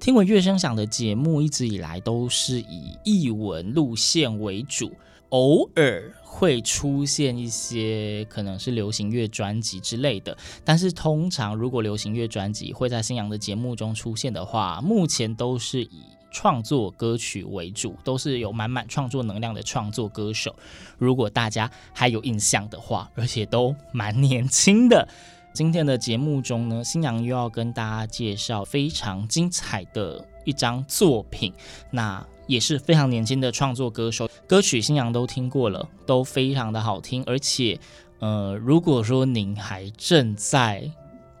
听闻乐声响的节目一直以来都是以译文路线为主，偶尔会出现一些可能是流行乐专辑之类的，但是通常如果流行乐专辑会在新阳的节目中出现的话，目前都是以创作歌曲为主，都是有满满创作能量的创作歌手。如果大家还有印象的话，而且都蛮年轻的。今天的节目中呢，新娘又要跟大家介绍非常精彩的一张作品，那也是非常年轻的创作歌手，歌曲新娘都听过了，都非常的好听，而且，呃，如果说您还正在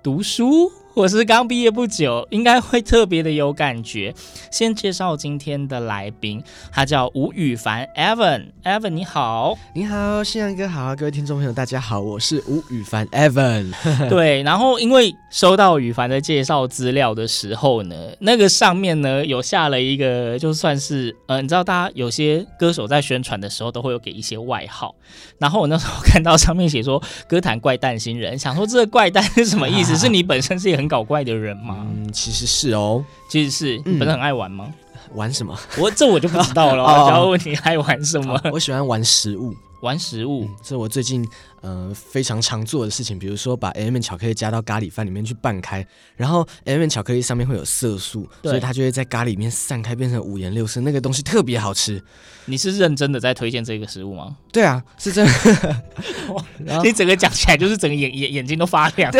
读书，或是刚毕业不久，应该会特别的有感觉。先介绍今天的来宾，他叫吴羽凡 Evan，Evan Evan, 你好。你好，信阳哥好，各位听众朋友大家好，我是吴羽凡 Evan。对，然后因为收到羽凡的介绍资料的时候呢，那个上面呢有下了一个，就算是呃，你知道大家有些歌手在宣传的时候都会有给一些外号，然后我那时候看到上面写说歌坛怪诞新人，想说这个怪诞是什么意思？是你本身是一个很搞怪的人吗？嗯，其实是哦，其实是你不是很爱玩吗？玩什么？我这我就不知道了，哦我只要问你爱玩什么？我喜欢玩食物，玩食物。嗯，这是我最近呃非常常做的事情，比如说把 M&M 巧克力加到咖喱饭里面去拌开，然后 M&M 巧克力上面会有色素，所以它就会在咖喱里面散开，变成五颜六色，那个东西特别好吃。你是认真的在推荐这个食物吗？对啊，是真 你整个讲起来就是整个眼眼眼睛都发亮。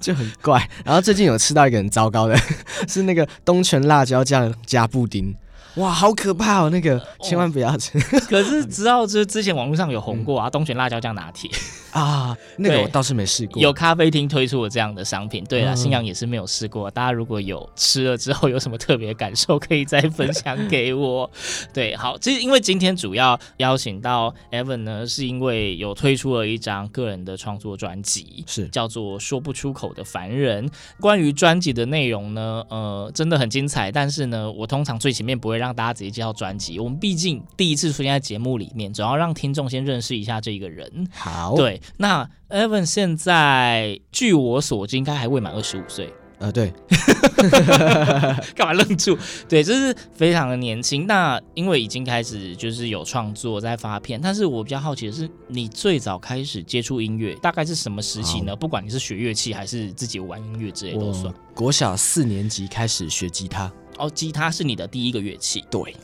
就很怪。然后最近有吃到一个很糟糕的，是那个东泉辣椒酱加布丁。哇，好可怕哦！那个千万不要吃、可是知道，就是之前网络上有红过啊，东泉辣椒酱拿铁 啊！那个我倒是没试过。有咖啡厅推出了这样的商品。对啊，嗯星阳也是没有试过。大家如果有吃了之后有什么特别感受，可以再分享给我。对，好，其实因为今天主要邀请到 Evan 呢，是因为有推出了一张个人的创作专辑，是叫做《说不出口的凡人》。关于专辑的内容呢，呃，真的很精彩。但是呢，我通常最前面不会让大家直接介绍专辑，我们毕竟第一次出现在节目里面，总要让听众先认识一下这个人。好，，对，那 Evan 现在据我所知，应该还未满二十五岁。呃，对，干嘛愣住？对，就是非常的年轻。那因为已经开始就是有创作在发片，但是我比较好奇的是，你最早开始接触音乐大概是什么时期呢？不管你是学乐器还是自己玩音乐之类都算我。国小四年级开始学吉他，哦，吉他是你的第一个乐器。对。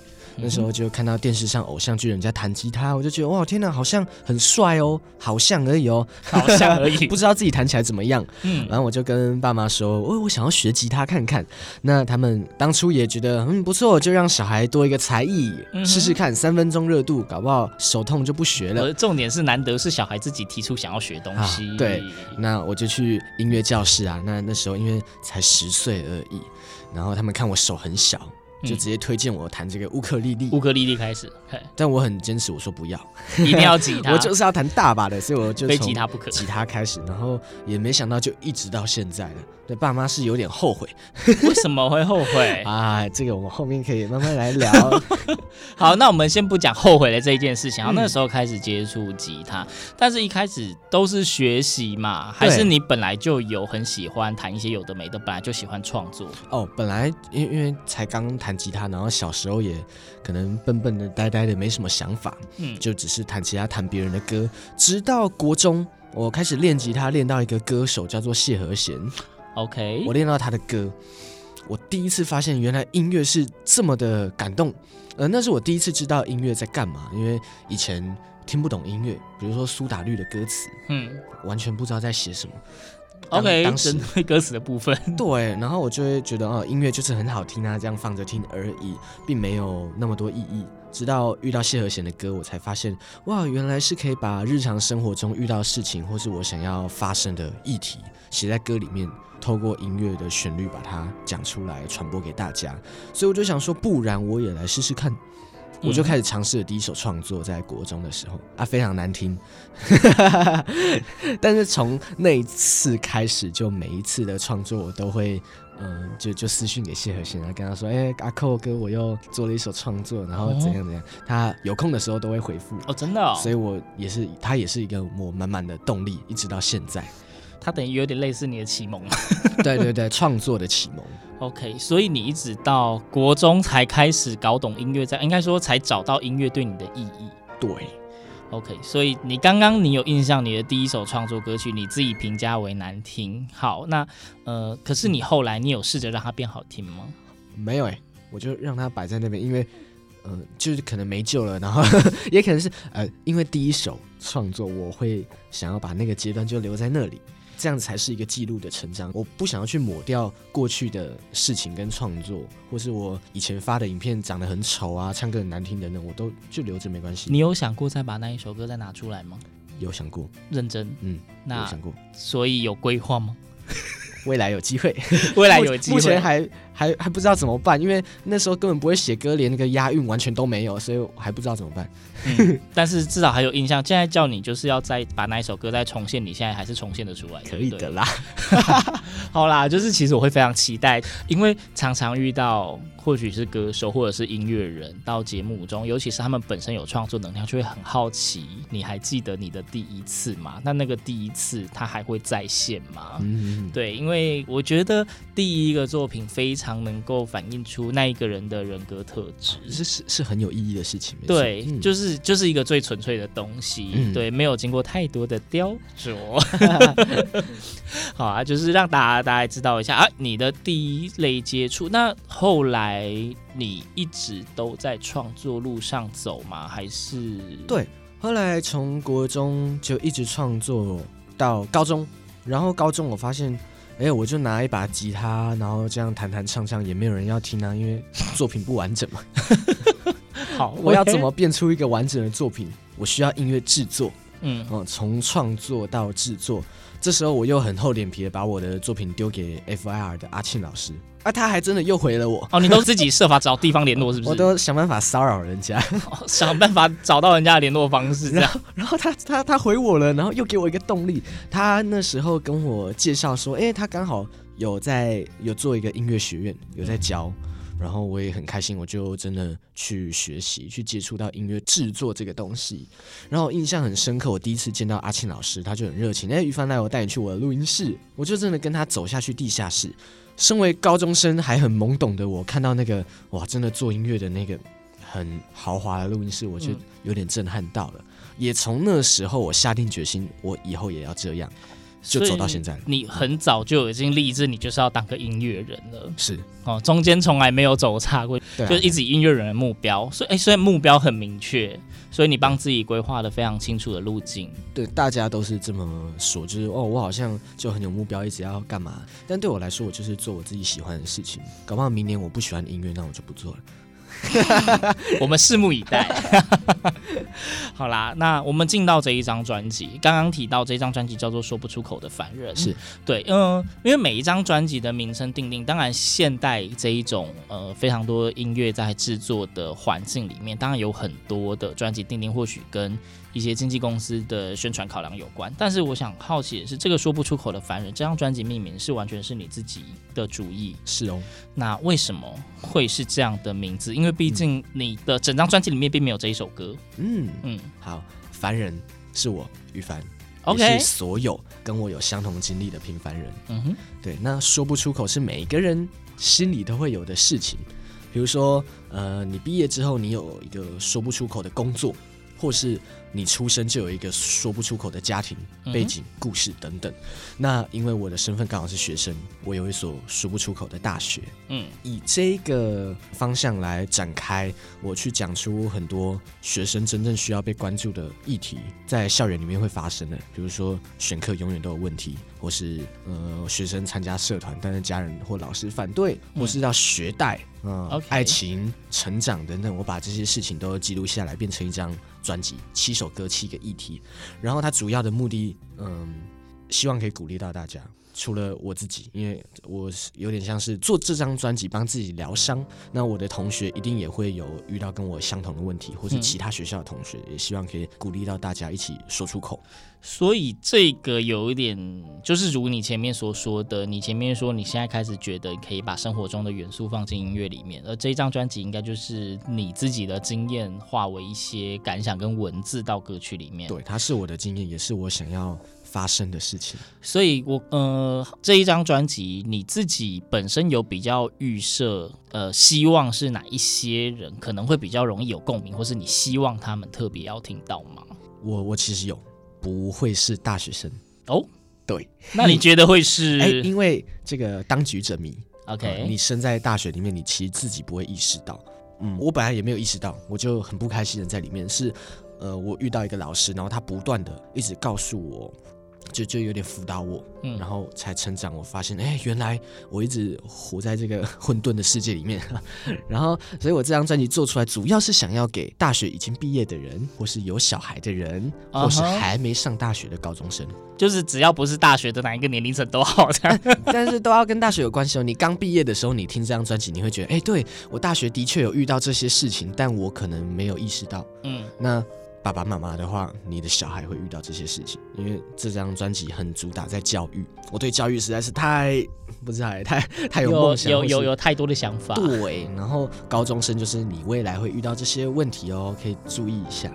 那时候就看到电视上偶像剧人家弹吉他，我就觉得哇天哪，好像很帅哦，好像而已哦，好像而已 不知道自己弹起来怎么样。嗯，然后我就跟爸妈说，我我想要学吉他看看。那他们当初也觉得嗯不错，就让小孩多一个才艺，嗯试试看，三分钟热度，搞不好手痛就不学了。而重点是难得是小孩自己提出想要学东西。啊对，那我就去音乐教室啊。那那时候因为才十岁而已，然后他们看我手很小，就直接推荐我弹这个乌克丽丽。乌克丽丽开始，嘿但我很坚持，我说不要，一定要吉他，我就是要弹大把的，所以我就非从吉他不可。吉他开始，然后也没想到就一直到现在了。对，爸妈是有点后悔 为什么会后悔？啊，这个我们后面可以慢慢来聊。好，那我们先不讲后悔的这一件事情。然后嗯那时候开始接触吉他，但是一开始都是学习嘛，还是你本来就有很喜欢弹一些有的没的，本来就喜欢创作？哦，本来因为因为才刚弹吉他，然后小时候也可能笨笨的、呆呆的，没什么想法，嗯，就只是弹吉他、弹别人的歌。直到国中，我开始练吉他，练到一个歌手叫做谢和弦，OK，我练到他的歌。我第一次发现原来音乐是这么的感动，呃，那是我第一次知道音乐在干嘛，因为以前听不懂音乐，比如说苏打绿的歌词，嗯，完全不知道在写什么。OK，当时歌词的部分，对，然后我就会觉得哦，音乐就是很好听啊，这样放着听而已，并没有那么多意义。直到遇到谢和弦的歌，我才发现哇，原来是可以把日常生活中遇到事情，或是我想要发生的议题，写在歌里面，透过音乐的旋律把它讲出来，传播给大家。所以我就想说，不然我也来试试看。我就开始尝试了第一首创作，在国中的时候啊，非常难听，但是从那一次开始，就每一次的创作我都会，嗯、呃，就就私信给谢和弦啊，跟他说，哎、欸，阿寇哥，我又做了一首创作，然后怎样怎样，他有空的时候都会回复哦，真的、哦，所以我也是，他也是一个我满满的动力，一直到现在。他等于有点类似你的启蒙，对对对，创作的启蒙。OK，所以你一直到国中才开始搞懂音乐，在应该说才找到音乐对你的意义。对，OK，所以你刚刚你有印象，你的第一首创作歌曲你自己评价为难听。好，那呃，可是你后来你有试着让它变好听吗？没有哎、我就让它摆在那边，因为呃，就是可能没救了，然后 也可能是呃，因为第一首创作，我会想要把那个阶段就留在那里。这样子才是一个记录的成长。我不想要去抹掉过去的事情跟创作，或是我以前发的影片长得很丑啊，唱歌很难听等等，我都就留着没关系。你有想过再把那一首歌再拿出来吗？有想过，认真。嗯，那有想过。所以有规划吗？未来有机会，未来有机会，目前还还还不知道怎么办，因为那时候根本不会写歌，连那个押韵完全都没有，所以我还不知道怎么办。嗯、但是至少还有印象。现在叫你就是要再把那一首歌再重现，你现在还是重现的出来，可以的啦。好啦，就是其实我会非常期待，因为常常遇到或许是歌手或者是音乐人到节目中，尤其是他们本身有创作能量，就会很好奇，你还记得你的第一次吗？那那个第一次他还会再现吗？嗯，对，因为我觉得第一个作品非常能够反映出那一个人的人格特质，是是是很有意义的事情。对，嗯、就是就是一个最纯粹的东西，嗯、对，没有经过太多的雕琢。好啊，就是让大家大概知道一下啊，你的第一类接触。那后来你一直都在创作路上走吗？还是？对，后来从国中就一直创作到高中，然后高中我发现，哎、欸，我就拿一把吉他，然后这样弹弹唱唱，也没有人要听啊，因为作品不完整嘛。好，我要怎么变出一个完整的作品？我需要音乐制作，嗯，哦从创作到制作。这时候我又很厚脸皮的把我的作品丢给 FIR 的阿庆老师，啊，他还真的又回了我。哦，你都自己设法找地方联络是不是？我都想办法骚扰人家，哦，想办法找到人家的联络方式。然后，然后他他他回我了，然后又给我一个动力。他那时候跟我介绍说，哎，他刚好有在有做一个音乐学院，有在教。然后我也很开心，我就真的去学习，去接触到音乐制作这个东西。然后印象很深刻，我第一次见到阿庆老师，他就很热情，哎，于凡来，我带你去我的录音室。我就真的跟他走下去地下室。身为高中生还很懵懂的我，看到那个哇，真的做音乐的那个很豪华的录音室，我就有点震撼到了。嗯、也从那时候，我下定决心，我以后也要这样。就走到现在，你很早就已经立志，你就是要当个音乐人了。是哦，中间从来没有走差过，就是一直音乐人的目标。所以，哎，所以目标很明确，所以你帮自己规划的非常清楚的路径。对，大家都是这么说，就是哦，我好像就很有目标，一直要干嘛。但对我来说，我就是做我自己喜欢的事情。搞不好明年我不喜欢音乐，那我就不做了。我们拭目以待。好啦，那我们进到这一张专辑。刚刚提到这张专辑叫做《说不出口的凡人》，是对，嗯、呃，因为每一张专辑的名称定定，当然现代这一种呃非常多音乐在制作的环境里面，当然有很多的专辑定定，或许跟一些经纪公司的宣传考量有关，但是我想好奇的是，这个说不出口的凡人这张专辑命名是完全是你自己的主意？是哦，那为什么会是这样的名字？因为毕竟你的整张专辑里面并没有这一首歌。嗯嗯，好，凡人是我于凡，OK，是所有跟我有相同经历的平凡人。嗯哼，对，那说不出口是每一个人心里都会有的事情，比如说，呃，你毕业之后，你有一个说不出口的工作。或是你出生就有一个说不出口的家庭背景、故事等等。那因为我的身份刚好是学生，我有一所说不出口的大学。嗯，以这个方向来展开，我去讲出很多学生真正需要被关注的议题，在校园里面会发生的，比如说选课永远都有问题，或是呃学生参加社团，但是家人或老师反对，或是要学贷。嗯，Okay. 爱情、成长等等，我把这些事情都记录下来，变成一张专辑，七首歌，七个议题。然后它主要的目的，嗯，希望可以鼓励到大家。除了我自己，因为我是有点像是做这张专辑帮自己疗伤。那我的同学一定也会有遇到跟我相同的问题，或是其他学校的同学，也希望可以鼓励到大家一起说出口。所以这个有一点，就是如你前面所说的，你前面说你现在开始觉得可以把生活中的元素放进音乐里面，而这张专辑应该就是你自己的经验化为一些感想跟文字到歌曲里面。对，它是我的经验，也是我想要发生的事情，所以我呃这一张专辑你自己本身有比较预设呃希望是哪一些人可能会比较容易有共鸣，或是你希望他们特别要听到吗？我我其实有，不会是大学生哦，对，那你觉得会是？哎，因为这个当局者迷，OK，呃，你身在大学里面，你其实自己不会意识到，嗯，我本来也没有意识到，我就很不开心的在里面，是呃我遇到一个老师，然后他不断的一直告诉我。就就有点辅导我，嗯，然后才成长。我发现，哎，原来我一直活在这个 混沌的世界里面。然后，所以我这张专辑做出来，主要是想要给大学已经毕业的人，或是有小孩的人，或是还没上大学的高中生，就是只要不是大学的哪一个年龄层都好这样，但是都要跟大学有关系哦。你刚毕业的时候，你听这张专辑，你会觉得，哎，对，我大学的确有遇到这些事情，但我可能没有意识到。嗯，那。爸爸妈妈的话，你的小孩会遇到这些事情，因为这张专辑很主打在教育。我对教育实在是太不知道，太太有梦想，有有有，有太多的想法。对，然后高中生就是你未来会遇到这些问题哦，可以注意一下。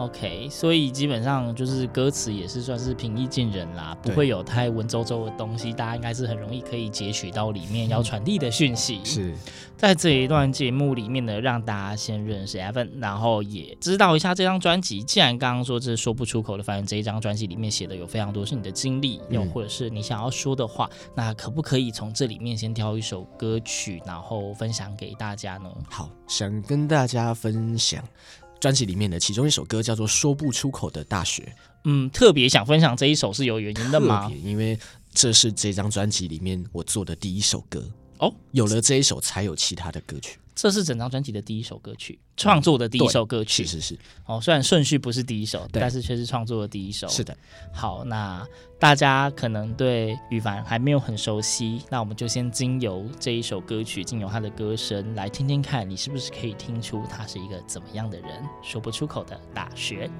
OK，所以基本上就是歌词也是算是平易近人啦，不会有太文绉绉的东西，大家应该是很容易可以截取到里面要传递的讯息。是在这一段节目里面呢，让大家先认识 Evan，然后也知道一下这张专辑。既然刚刚说这是说不出口的，反正这一张专辑里面写的有非常多是你的经历，又或者是你想要说的话，嗯、那可不可以从这里面先挑一首歌曲，然后分享给大家呢？好，想跟大家分享。专辑里面的其中一首歌叫做《说不出口的大学》。嗯，特别想分享这一首是有原因的吗？因为这是这张专辑里面我做的第一首歌哦。有了这一首，才有其他的歌曲。这是整张专辑的第一首歌曲，创作的第一首歌曲。是是是。哦，虽然顺序不是第一首，但是却是创作的第一首。是的。好，那大家可能对羽凡还没有很熟悉，那我们就先经由这一首歌曲，经由他的歌声来听听看，你是不是可以听出他是一个怎么样的人？说不出口的大学。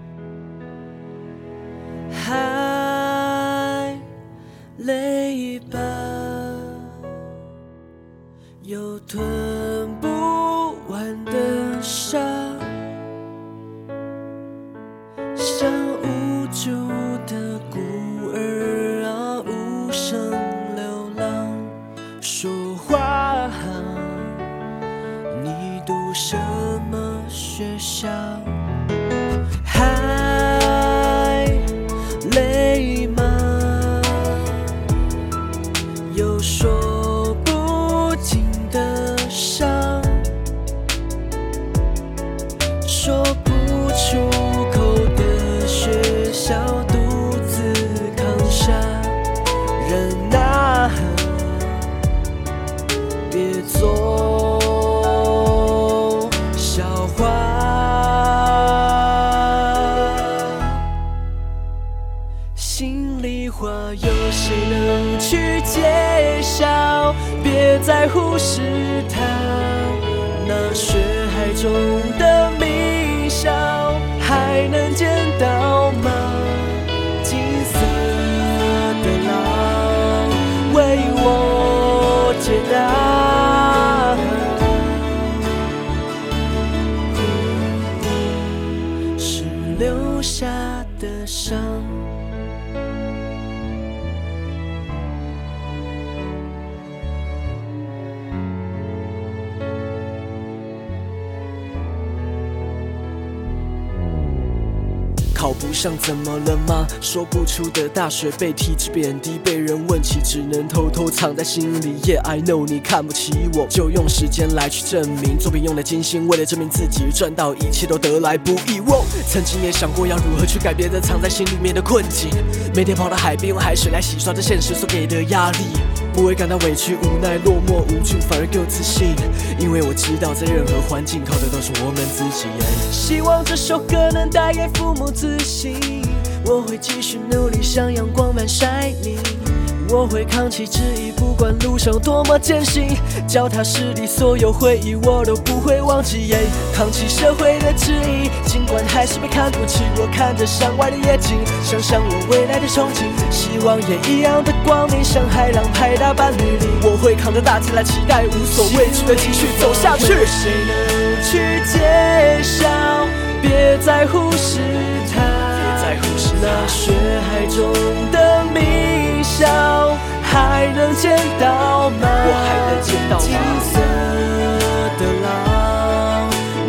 还是他那血海中的微笑还能见到上，怎么了吗？说不出的大学被体制贬低，被人问起，只能偷偷藏在心里。Yeah, I know 你看不起我，就用时间来去证明。作品用的精心，为了证明自己，赚到一切都得来不易。曾经也想过要如何去改变这藏在心里面的困境，每天跑到海边用海水来洗刷这现实所给的压力，不会感到委屈、无奈、落寞、无助，反而更有自信，因为我知道在任何环境靠的都是我们自己。希望这首歌能带给父母自信，我会继续努力，像阳光般晒你。我会扛起质疑，不管路上多么艰辛，脚踏实地，所有回忆我都不会忘记。Yeah, 扛起社会的质疑，尽管还是被看不起，我看着山外的夜景，想想我未来的憧憬，希望也一样的光明，像海浪拍打般缕丽。我会扛着大旗来期待，无所畏惧的继续走下去。谁能去揭晓？别再忽视它，别再忽视那血海中的明宵。还能见到吗？我还能见到吗？金色的浪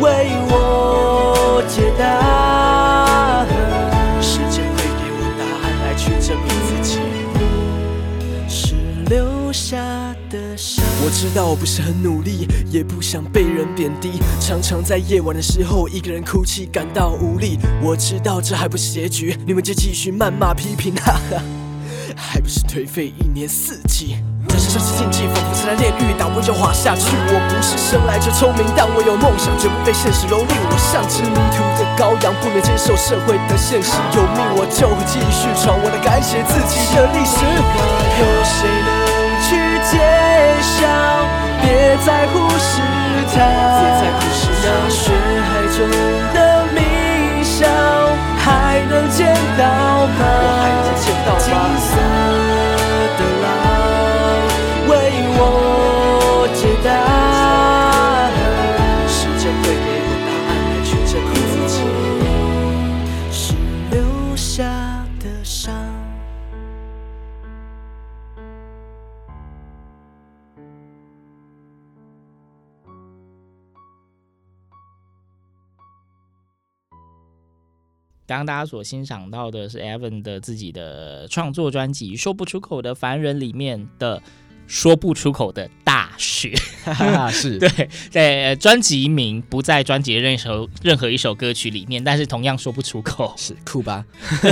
为我解答，时间会给我答案，来去证明自己是留下的伤。我知道我不是很努力，也不想被人贬低，常常在夜晚的时候一个人哭泣，感到无力。我知道这还不是结局，你们就继续谩骂批评，哈哈。还不是颓废一年四季，人生像是竞技，仿佛是在炼狱，打不就滑下去。我不是生来就聪明，但我有梦想，绝不被现实蹂躏。我像只迷途的羔羊，不能接受社会的现实。有命我就会继续闯，我来改写自己的历史。有谁能去揭晓？别再忽视它，别再忽视那血海中的冥想，还能见到吗？我还能见到吗？时间会给我答案来去证明自己，是留下的伤刚刚大家所欣赏到的是 Evan 的自己的创作专辑《说不出口的凡人》里面的“说不出口的大学”，是 对，在专辑名不在专辑的任何任何一首歌曲里面，但是同样说不出口，是酷吧？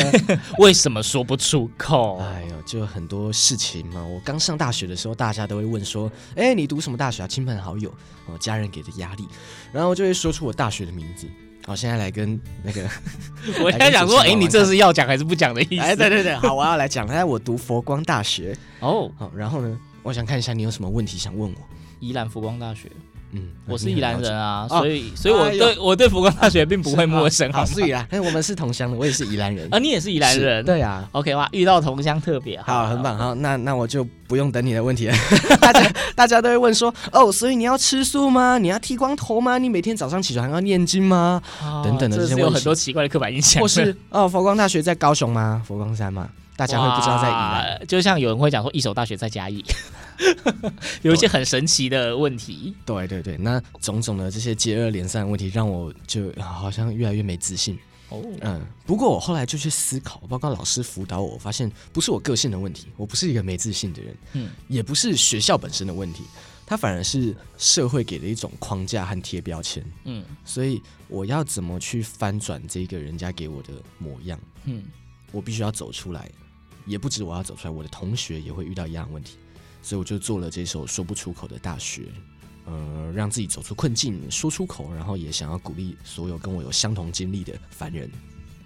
为什么说不出口？哎呦，就很多事情嘛。我刚上大学的时候，大家都会问说：“哎，你读什么大学啊？”亲朋好友，哦，家人给的压力，然后我就会说出我大学的名字。好，现在来跟那个，我现在想说，哎、欸，你这是要讲还是不讲的意思？哎，对对对，好，我要来讲。哎，我读佛光大学哦，好，然后呢，我想看一下你有什么问题想问我。宜兰佛光大学。嗯，我是宜兰人啊，所以所以我对我对佛光大学并不会陌生。好，是宜兰，哎，我们是同乡的，我也是宜兰人 啊，你也是宜兰人，对啊。OK 哇，遇到同乡特别好，很棒。好，那那我就不用等你的问题了。大家大家都会问说，哦，所以你要吃素吗？你要剃光头吗？你每天早上起床还要念经吗？等等的这些问题，有很多奇怪的刻板印象。或是哦，佛光大学在高雄吗？佛光山吗？大家会不知道在宜兰，就像有人会讲说一所大学在嘉义。有一些很神奇的问题，对对对，那种种的这些接二连三的问题，让我就好像越来越没自信。哦，嗯，不过我后来就去思考，包括老师辅导我，我发现不是我个性的问题，我不是一个没自信的人，嗯，也不是学校本身的问题，它反而是社会给的一种框架和贴标签，嗯，所以我要怎么去翻转这个人家给我的模样，嗯，我必须要走出来，也不止我要走出来，我的同学也会遇到一样的问题。所以我就做了这首说不出口的大学，呃，让自己走出困境，说出口，然后也想要鼓励所有跟我有相同经历的凡人。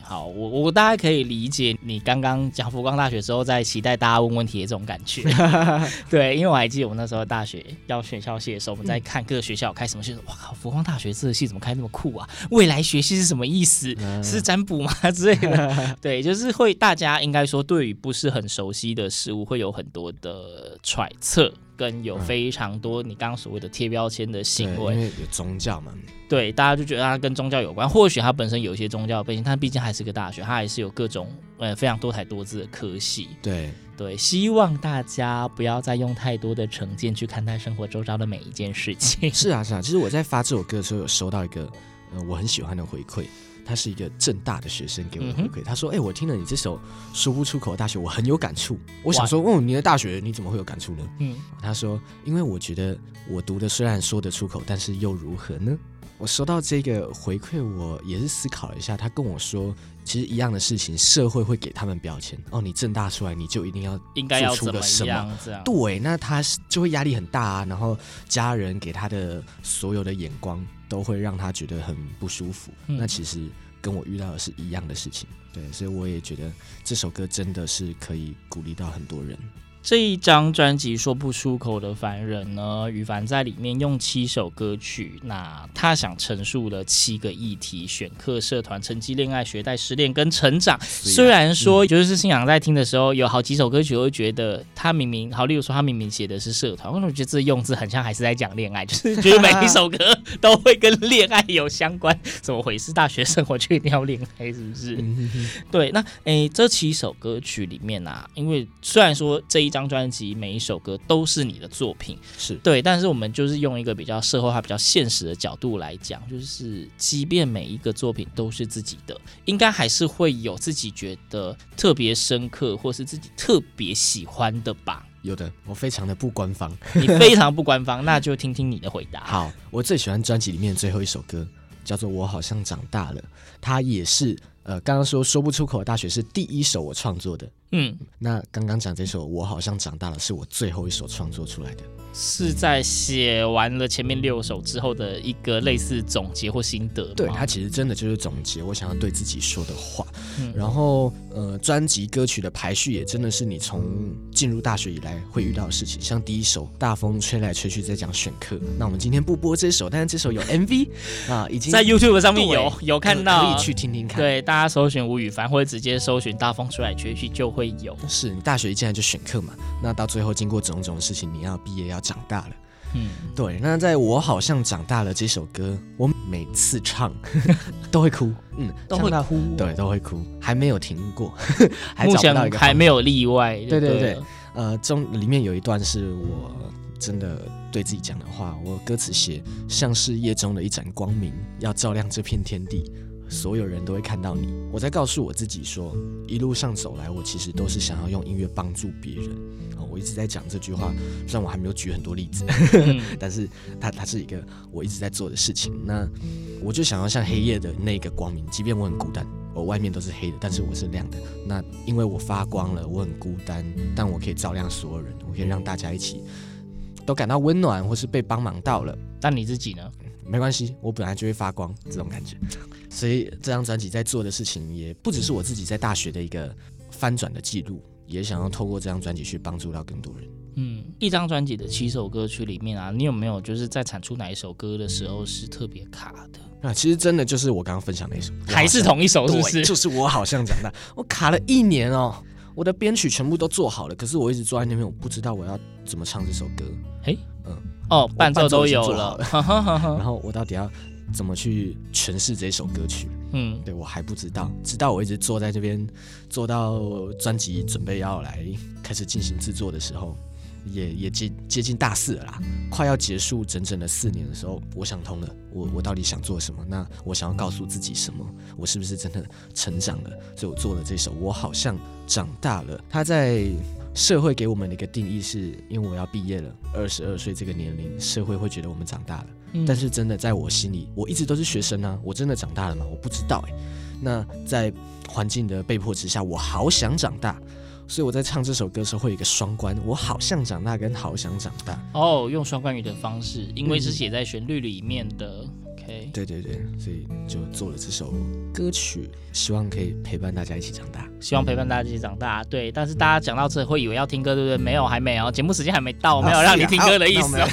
好，我我大概可以理解你刚刚讲福光大学之后，在期待大家问问题的这种感觉。对，因为我还记得我那时候大学要选校系的时候，我们在看各个学校开什么系，哇靠，佛光大学这个系怎么开那么酷啊？未来学系是什么意思？是占卜吗之类的？对，就是会大家应该说对于不是很熟悉的事物，会有很多的揣测。跟有非常多你刚刚所谓的贴标签的行为，因为有宗教嘛，对，大家就觉得它跟宗教有关。或许它本身有一些宗教背景，但毕竟还是个大学，它还是有各种呃非常多才多姿的科系。对对，希望大家不要再用太多的成见去看待生活周遭的每一件事情。是啊是啊，其实我在发这首歌的时候有收到一个呃我很喜欢的回馈，他是一个正大的学生给我的回馈，他说：“哎，我听了你这首说不出口的大学，我很有感触。”我想说：“哦，你的大学你怎么会有感触呢？”嗯，他说：“因为我觉得我读的虽然说得出口，但是又如何呢？”我收到这个回馈，我也是思考了一下。他跟我说，其实一样的事情，社会会给他们标签。哦，你正大出来，你就一定要应该要做出个什么？对，那他就会压力很大啊。然后家人给他的所有的眼光，都会让他觉得很不舒服。嗯、那其实跟我遇到的是一样的事情。对，所以我也觉得这首歌真的是可以鼓励到很多人。这一张专辑说不出口的凡人呢，羽凡在里面用七首歌曲，那他想陈述的七个议题：选课、社团、成绩、恋爱、学贷、失恋跟成长。虽然说，就是信仰在听的时候，有好几首歌曲，我会觉得他明明好，例如说他明明写的是社团，为什么觉得这用字很像还是在讲恋爱？就是觉得每一首歌都会跟恋爱有相关，怎么回事？大学生活就一定要恋爱，是不是？对，那诶，这七首歌曲里面啊，因为虽然说这一。张专辑每一首歌都是你的作品，是对，但是我们就是用一个比较社会化、比较现实的角度来讲，就是即便每一个作品都是自己的，应该还是会有自己觉得特别深刻，或是自己特别喜欢的吧？有的，我非常的不官方，你非常不官方，那就听听你的回答。好，我最喜欢专辑里面最后一首歌，叫做《我好像长大了》，它也是呃，刚刚说说不出口的大学是第一首我创作的。嗯，那刚刚讲这首《我好像长大了》是我最后一首创作出来的，是在写完了前面六首之后的一个类似总结或心得。对，它其实真的就是总结我想要对自己说的话。嗯，然后呃，专辑歌曲的排序也真的是你从进入大学以来会遇到的事情。像第一首《大风吹来吹去》在讲选课，那我们今天不播这首，但是这首有 MV 啊，已经在 YouTube 上面有有看到，可以去听听看。对，大家搜寻吴羽凡或者直接搜寻《大风吹来吹去》就会。有是你大学一进来就选课嘛？那到最后经过种种事情，你要毕业要长大了。嗯，对。那在我好像长大了这首歌，我每次唱 都会哭，嗯，都会哭，对，都会哭，还没有停过，还目前还没有例外。对对对，呃，中里面有一段是我真的对自己讲的话，我歌词写像是夜中的一盏光明，要照亮这片天地。所有人都会看到你。我在告诉我自己说，一路上走来，我其实都是想要用音乐帮助别人。我一直在讲这句话，虽然我还没有举很多例子，嗯、但是它它是一个我一直在做的事情。那我就想要像黑夜的那个光明，即便我很孤单，我外面都是黑的，但是我是亮的。那因为我发光了，我很孤单，但我可以照亮所有人，我可以让大家一起都感到温暖，或是被帮忙到了。但你自己呢？没关系，我本来就会发光，这种感觉。所以这张专辑在做的事情，也不只是我自己在大学的一个翻转的记录，也想要透过这张专辑去帮助到更多人。嗯，一张专辑的七首歌曲里面啊，你有没有就是在产出哪一首歌的时候是特别卡的？啊，其实真的就是我刚刚分享那首，还是同一首，是不是？就是我好像长大，我卡了一年哦，我的编曲全部都做好了，可是我一直坐在那边，我不知道我要怎么唱这首歌。嘿，嗯。哦，伴奏都有了，然后我到底要怎么去诠释这首歌曲？嗯，对我还不知道，直到我一直坐在这边，做到专辑准备要来开始进行制作的时候，也也接接近大四了啦，快要结束整整的四年的时候，我想通了，我我到底想做什么？那我想要告诉自己什么？我是不是真的成长了？所以我做了这首，我好像长大了。他在。社会给我们的一个定义是，因为我要毕业了，二十二岁这个年龄，社会会觉得我们长大了。嗯。但是真的在我心里，我一直都是学生啊，我真的长大了吗？我不知道哎。那在环境的被迫之下，我好想长大，所以我在唱这首歌的时候会有一个双关，我好像长大跟好想长大。哦，用双关语的方式，因为是写在旋律里面的。对对对，所以就做了这首歌曲，希望可以陪伴大家一起长大。希望陪伴大家一起长大，对。但是大家讲到这会以为要听歌，对不对？没有，还没有，节目时间还没到，没有让你听歌的意思。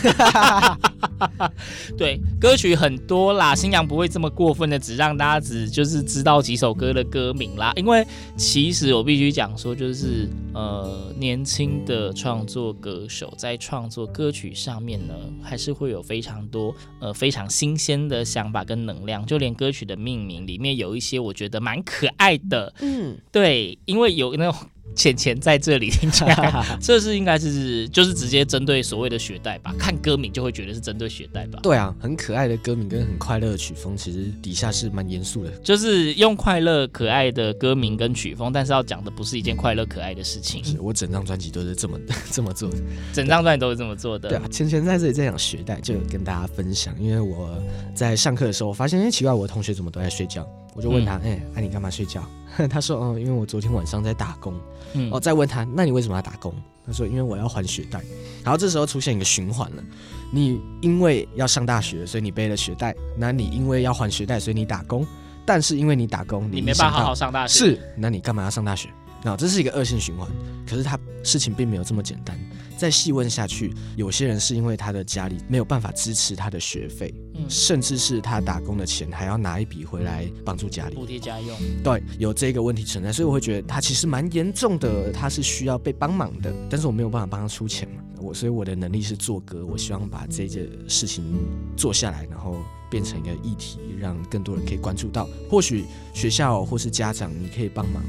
对，歌曲很多啦，新阳不会这么过分的，只让大家只就是知道几首歌的歌名啦。因为其实我必须讲说，就是呃，年轻的创作歌手在创作歌曲上面呢，还是会有非常多呃非常新鲜的想法跟能量。就连歌曲的命名里面有一些，我觉得蛮可爱的。嗯，对，因为有那种。钱钱在这里听起来，这是应该是就是直接针对所谓的学贷吧？看歌名就会觉得是针对学贷吧？对啊，很可爱的歌名跟很快乐的曲风，其实底下是蛮严肃的。就是用快乐可爱的歌名跟曲风，但是要讲的不是一件快乐可爱的事情。是我整张专辑都是这么 这么做的，整张专辑都是这么做的。对啊，钱钱在这里在讲学贷，就跟大家分享。因为我在上课的时候，我发现哎，奇怪，我的同学怎么都在睡觉？我就问他，哎、嗯，那、欸啊、你干嘛睡觉？他说，哦，因为我昨天晚上在打工。嗯，哦，再问他，那你为什么要打工？他说，因为我要还学贷。然后这时候出现一个循环了，你因为要上大学，所以你背了学贷；那你因为要还学贷，所以你打工。但是因为你打工，你，你没办法好好上大学。是，那你干嘛要上大学？那这是一个恶性循环。可是他事情并没有这么简单。再细问下去，有些人是因为他的家里没有办法支持他的学费，嗯，甚至是他打工的钱还要拿一笔回来帮助家里补贴家用。对，有这个问题存在，所以我会觉得他其实蛮严重的，他是需要被帮忙的。但是我没有办法帮他出钱嘛，我所以我的能力是做歌，我希望把这件事情做下来，然后变成一个议题，让更多人可以关注到。或许学校或是家长，你可以帮忙。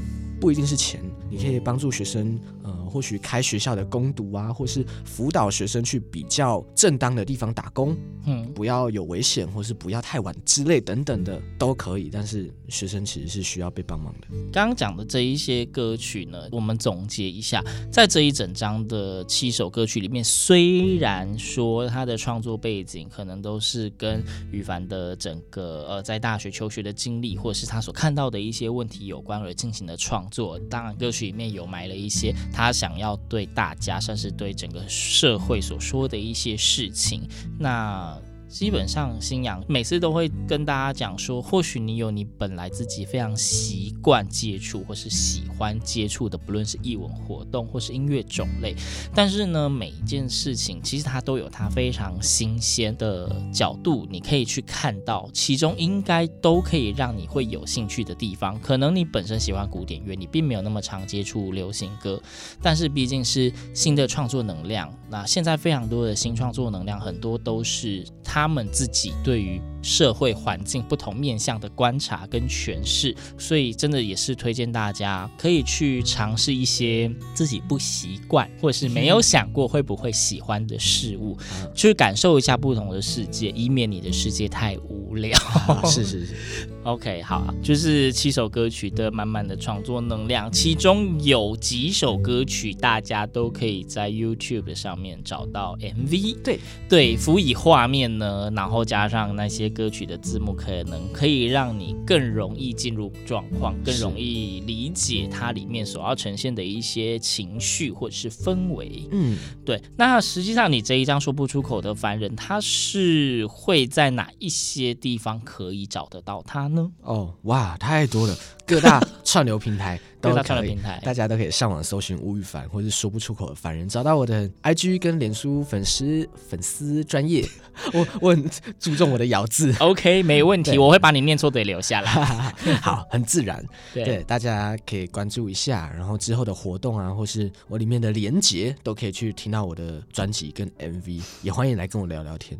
不一定是钱，你可以帮助学生，呃，或许开学校的工读啊，或是辅导学生去比较正当的地方打工，嗯，不要有危险，或是不要太晚之类等等的都可以。但是学生其实是需要被帮忙的。刚刚讲的这一些歌曲呢，我们总结一下，在这一整张的七首歌曲里面，虽然说他的创作背景可能都是跟羽凡的整个呃在大学求学的经历，或者是他所看到的一些问题有关而进行的创。作当然，歌曲里面有埋了一些他想要对大家，算是对整个社会所说的一些事情。那。基本上，新阳每次都会跟大家讲说，或许你有你本来自己非常习惯接触或是喜欢接触的，不论是艺文活动或是音乐种类，但是呢，每一件事情其实它都有它非常新鲜的角度，你可以去看到，其中应该都可以让你会有兴趣的地方。可能你本身喜欢古典乐，你并没有那么常接触流行歌，但是毕竟是新的创作能量。那现在非常多的新创作能量，很多都是他们自己对于社会环境不同面向的观察跟诠释，所以真的也是推荐大家可以去尝试一些自己不习惯或者是没有想过会不会喜欢的事物，去感受一下不同的世界，以免你的世界太无聊。是是是。OK，好，就是七首歌曲的满满的创作能量，其中有几首歌曲大家都可以在 YouTube 上面找到 MV，对对，辅以画面呢，然后加上那些歌曲的字幕，可能可以让你更容易进入状况，更容易理解它里面所要呈现的一些情绪或者是氛围。嗯，对。那实际上你这一张说不出口的凡人，他是会在哪一些地方可以找得到他呢？哦，哇，太多了，各大串流平台都可以，大串流平台，大家都可以上网搜寻吴羽凡，或是说不出口的凡人，找到我的 IG 跟脸书粉丝粉丝专业，我我很注重我的咬字，OK，没问题，我会把你念错的留下来，好，很自然。对，对，大家可以关注一下，然后之后的活动啊，或是我里面的连结，都可以去听到我的专辑跟 MV，也欢迎来跟我聊聊天。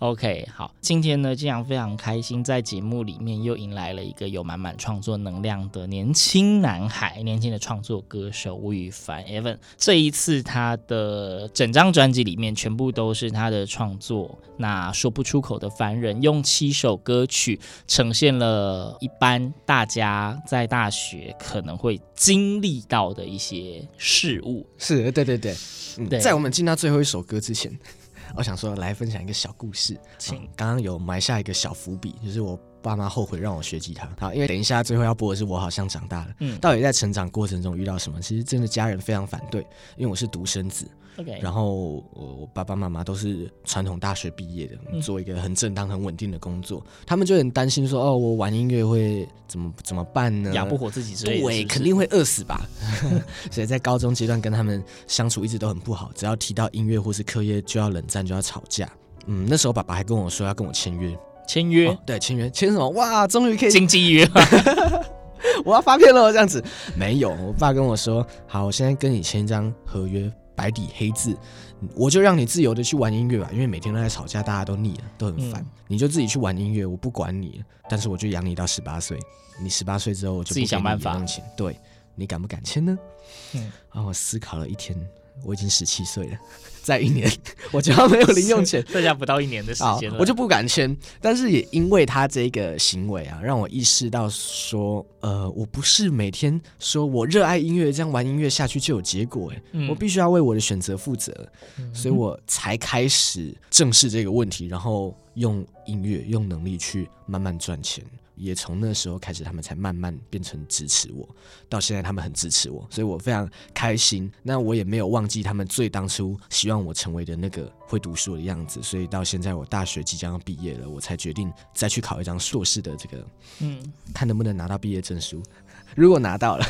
OK，好，今天呢，这样非常开心，在节目里面又迎来了一个有满满创作能量的年轻男孩，年轻的创作歌手吴宇凡 Evan。这一次他的整张专辑里面全部都是他的创作，那说不出口的凡人，用七首歌曲呈现了一般大家在大学可能会经历到的一些事物。是，对对对，嗯，对，在我们进到最后一首歌之前。我想说，来分享一个小故事。请刚刚有埋下一个小伏笔，就是我爸妈后悔让我学吉他。好，因为等一下最后要播的是《我好像长大了》。嗯，到底在成长过程中遇到什么？其实真的家人非常反对，因为我是独生子。Okay. 然后我爸爸妈妈都是传统大学毕业的，做一个很正当、很稳定的工作，嗯、他们就很担心说：“哦，我玩音乐会怎么怎么办呢？养不活自己之类的，对，肯定会饿死吧。”所以在高中阶段跟他们相处一直都很不好，只要提到音乐或是课业就要冷战，就要吵架。嗯，那时候爸爸还跟我说要跟我签约，签约，哦、对，签约，签什么？哇，终于可以经纪约，我要发片了，这样子没有。我爸跟我说：“好，我现在跟你签一张合约。”白底黑字，我就让你自由的去玩音乐吧，因为每天都在吵架，大家都腻了，都很烦。嗯、你就自己去玩音乐，我不管你，但是我就养你到十八岁。你十八岁之后，我就自己想办法。对，你敢不敢签呢？嗯，然后我思考了一天，我已经十七岁了。在一年，我就要没有零用钱，剩下不到一年的时间 了，我就不敢签。但是也因为他这个行为啊，让我意识到说，呃，我不是每天说我热爱音乐，这样玩音乐下去就有结果，哎、嗯，我必须要为我的选择负责，嗯、所以我才开始正视这个问题，然后用音乐、用能力去慢慢赚钱。也从那时候开始，他们才慢慢变成支持我，到现在他们很支持我，所以我非常开心。那我也没有忘记他们最当初希望我成为的那个会读书的样子，所以到现在我大学即将要毕业了，我才决定再去考一张硕士的这个，嗯，看能不能拿到毕业证书。如果拿到了。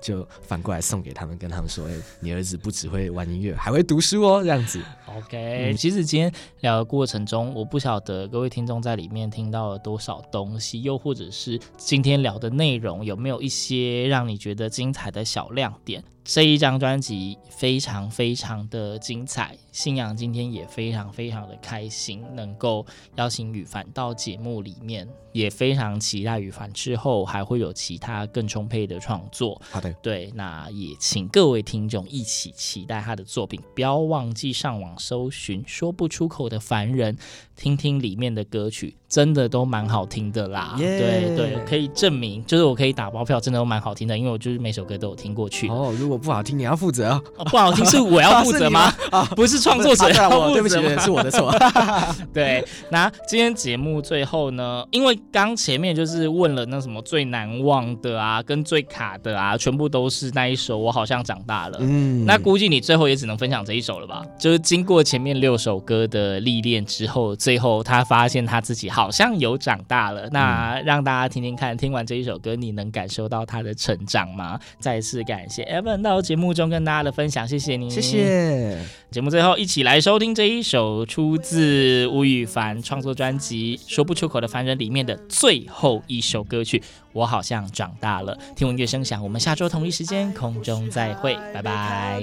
就反过来送给他们，跟他们说：“哎、欸，你儿子不只会玩音乐，还会读书哦。”这样子。OK，、嗯、其实今天聊的过程中，我不晓得各位听众在里面听到了多少东西，又或者是今天聊的内容有没有一些让你觉得精彩的小亮点。这一张专辑非常非常的精彩，信仰今天也非常非常的开心，能够邀请羽凡到节目里面，也非常期待羽凡之后还会有其他更充沛的创作。好的，对，那也请各位听众一起期待他的作品，不要忘记上网搜寻“说不出口的凡人”，听听里面的歌曲。真的都蛮好听的啦.对对，可以证明，就是我可以打包票，真的都蛮好听的，因为我就是每首歌都有听过去。哦，如果不好听，你要负责不好听是我要负责吗？啊，不是创作者要负责，对不起，是我的错。对，那今天节目最后呢，因为刚前面就是问了那什么最难忘的啊，跟最卡的啊，全部都是那一首《我好像长大了》。嗯，那估计你最后也只能分享这一首了吧？就是经过前面六首歌的历练之后，最后他发现他自己。好像有长大了，那让大家听听看，听完这一首歌，你能感受到他的成长吗？再次感谢 Evan 到节目中跟大家的分享，谢谢你，谢谢。节目最后，一起来收听这一首出自吴羽凡创作专辑《说不出口的凡人》里面的最后一首歌曲《我好像长大了》。听闻乐声响，我们下周同一时间空中再会，拜拜。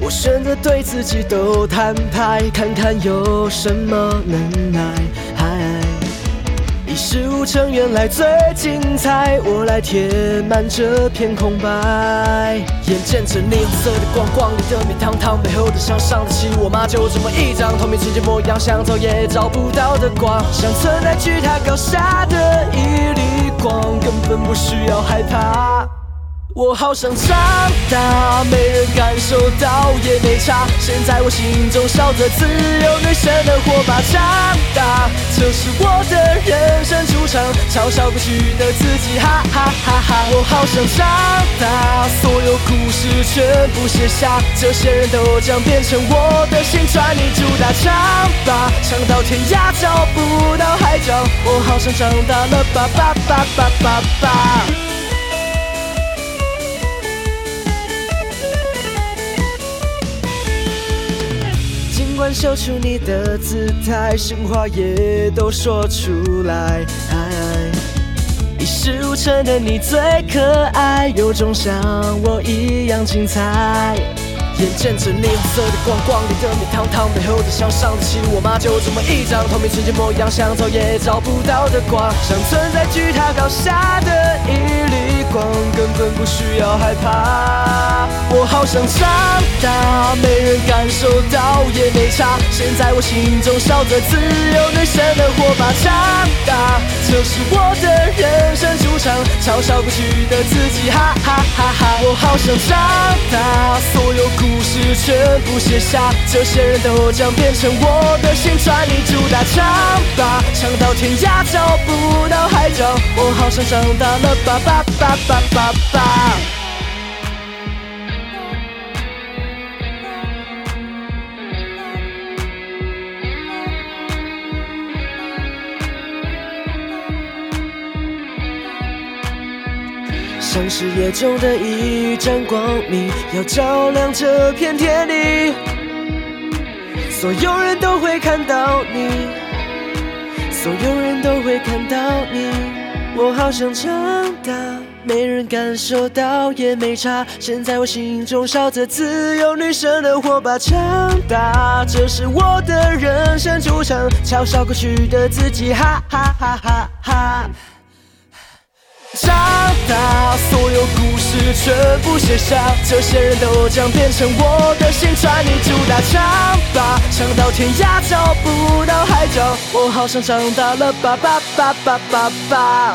我选择对自己都摊牌，看看有什么能耐。一事无成，原来最精彩。我来填满这片空白。眼见着霓虹色的光，光里的米汤汤，背后的伤伤得起我妈？就这么一张透明世界模样，想找也找不到的光，像存在巨塔高下的一缕光，根本不需要害怕。我好想长大，没人感受到也没差。现在我心中烧着自由女神的火把。长大，这是我的人生主场，嘲笑过去的自己，哈哈哈哈。我好想长大，所有故事全部写下，这些人都将变成我的新传奇。主打长吧，长到天涯找不到海角。我好想长大了，吧吧吧吧吧吧。尽管秀出你的姿态，心话也都说出来。一事无成的你最可爱，有种像我一样精彩。眼见着霓虹色的光，光里的你堂堂，背后的笑伤得起我吗？就这么一张透明世界模样，想找也找不到的光，像存在巨塔高下的一缕光，根本不需要害怕。我好想长大，没人感受到也没差。现在我心中烧着自由女神的火把。长大，这是我的人生主场，嘲笑过去的自己，哈哈哈哈。我好想长大，所有。故事全部写下，这些人都将变成我的新传你。主打唱吧，唱到天涯找不到海角。我好想长大了，吧吧吧吧吧吧。像是夜中的一盏光明，要照亮这片天地。所有人都会看到你，所有人都会看到你。我好想长大，没人感受到也没差。现在我心中烧着自由女神的火把。长大，这是我的人生主场，嘲笑过去的自己，哈哈哈哈哈。长大，所有故事全部写下，这些人都将变成我的新，传你住大唱吧，唱到天涯找不到海角，我好像长大了吧吧吧吧吧吧。